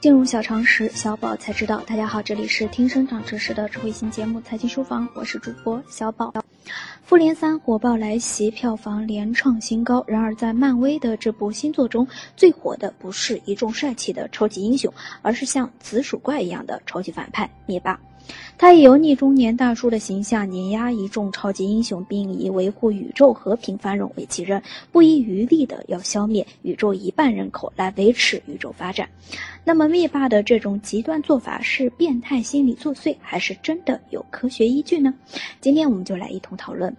进入小常识，小宝才知道。大家好，这里是听生长知识的智慧型节目《财经书房》，我是主播小宝。《复联三》火爆来袭，票房连创新高。然而，在漫威的这部新作中，最火的不是一众帅气的超级英雄，而是像紫薯怪一样的超级反派灭霸。他以油腻中年大叔的形象碾压一众超级英雄，并以维护宇宙和平繁荣为己任，不遗余力的要消灭宇宙一半人口来维持宇宙发展。那么，灭霸的这种极端做法是变态心理作祟，还是真的有科学依据呢？今天我们就来一同讨论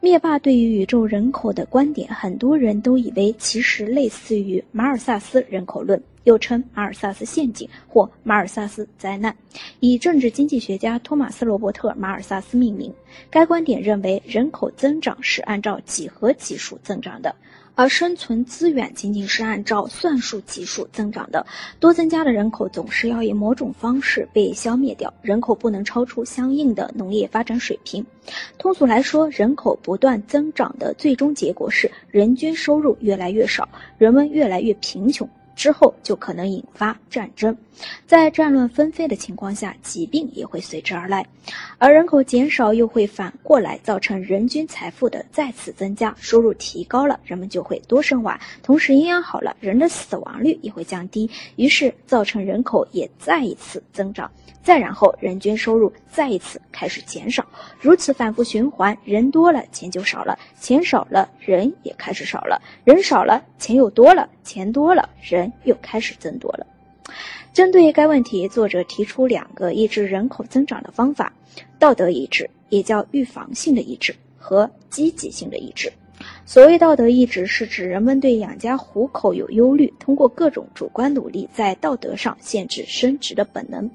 灭霸对于宇宙人口的观点。很多人都以为其实类似于马尔萨斯人口论。又称马尔萨斯陷阱或马尔萨斯灾难，以政治经济学家托马斯·罗伯特·马尔萨斯命名。该观点认为，人口增长是按照几何级数增长的，而生存资源仅仅是按照算术级数增长的。多增加的人口总是要以某种方式被消灭掉，人口不能超出相应的农业发展水平。通俗来说，人口不断增长的最终结果是人均收入越来越少，人们越来越贫穷。之后就可能引发战争，在战乱纷飞的情况下，疾病也会随之而来，而人口减少又会反过来造成人均财富的再次增加，收入提高了，人们就会多生娃，同时营养好了，人的死亡率也会降低，于是造成人口也再一次增长。再然后，人均收入再一次开始减少，如此反复循环，人多了钱就少了，钱少了人也开始少了，人少了钱又多了，钱多了人又开始增多了。针对该问题，作者提出两个抑制人口增长的方法：道德意志，也叫预防性的意志，和积极性的意志。所谓道德意志，是指人们对养家糊口有忧虑，通过各种主观努力，在道德上限制生殖的本能，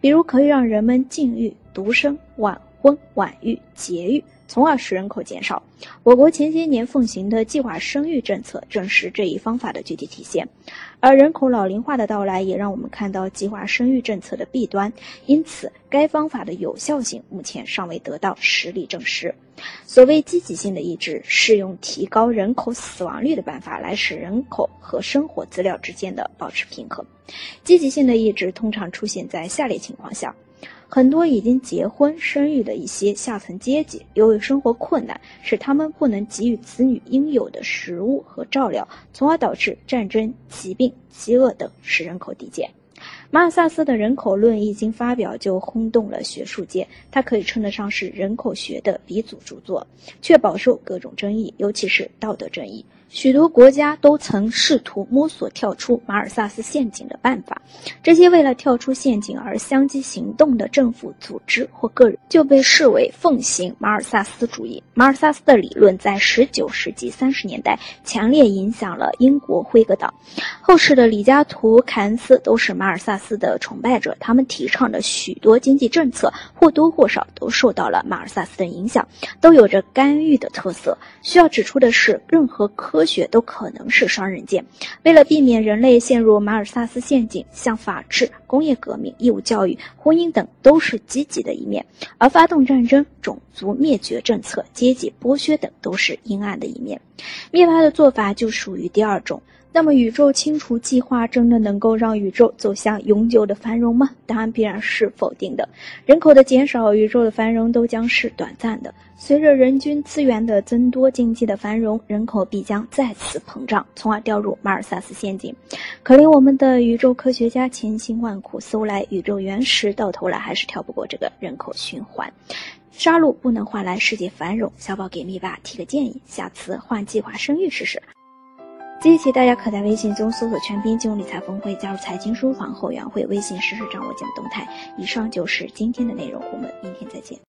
比如可以让人们禁欲、独生、晚婚、晚育、节育。从而使人口减少。我国前些年奉行的计划生育政策，正是这一方法的具体体现。而人口老龄化的到来，也让我们看到计划生育政策的弊端。因此，该方法的有效性目前尚未得到实例证实。所谓积极性的抑制，是用提高人口死亡率的办法来使人口和生活资料之间的保持平衡。积极性的抑制通常出现在下列情况下。很多已经结婚生育的一些下层阶级，由于生活困难，使他们不能给予子女应有的食物和照料，从而导致战争、疾病、饥饿等，使人口递减。马尔萨斯的人口论一经发表就轰动了学术界，它可以称得上是人口学的鼻祖著作，却饱受各种争议，尤其是道德争议。许多国家都曾试图摸索跳出马尔萨斯陷阱的办法，这些为了跳出陷阱而相继行动的政府组织或个人就被视为奉行马尔萨斯主义。马尔萨斯的理论在19世纪30年代强烈影响了英国辉格党，后世的李嘉图、凯恩斯都是马尔萨斯的崇拜者，他们提倡的许多经济政策或多或少都受到了马尔萨斯的影响，都有着干预的特色。需要指出的是，任何科科学都可能是双刃剑。为了避免人类陷入马尔萨斯陷阱，像法治、工业革命、义务教育、婚姻等都是积极的一面；而发动战争、种族灭绝政策、阶级剥削等都是阴暗的一面。灭霸的做法就属于第二种。那么，宇宙清除计划真的能够让宇宙走向永久的繁荣吗？答案必然是否定的。人口的减少，宇宙的繁荣都将是短暂的。随着人均资源的增多，经济的繁荣，人口必将再次膨胀，从而掉入马尔萨斯陷阱。可怜我们的宇宙科学家千辛万苦搜来宇宙原石，到头来还是跳不过这个人口循环。杀戮不能换来世界繁荣。小宝给灭霸提个建议，下次换计划生育试试。近期，大家可在微信中搜索“全拼金融理财峰会”，加入财经书房后援会，微信实时掌握节目动态。以上就是今天的内容，我们明天再见。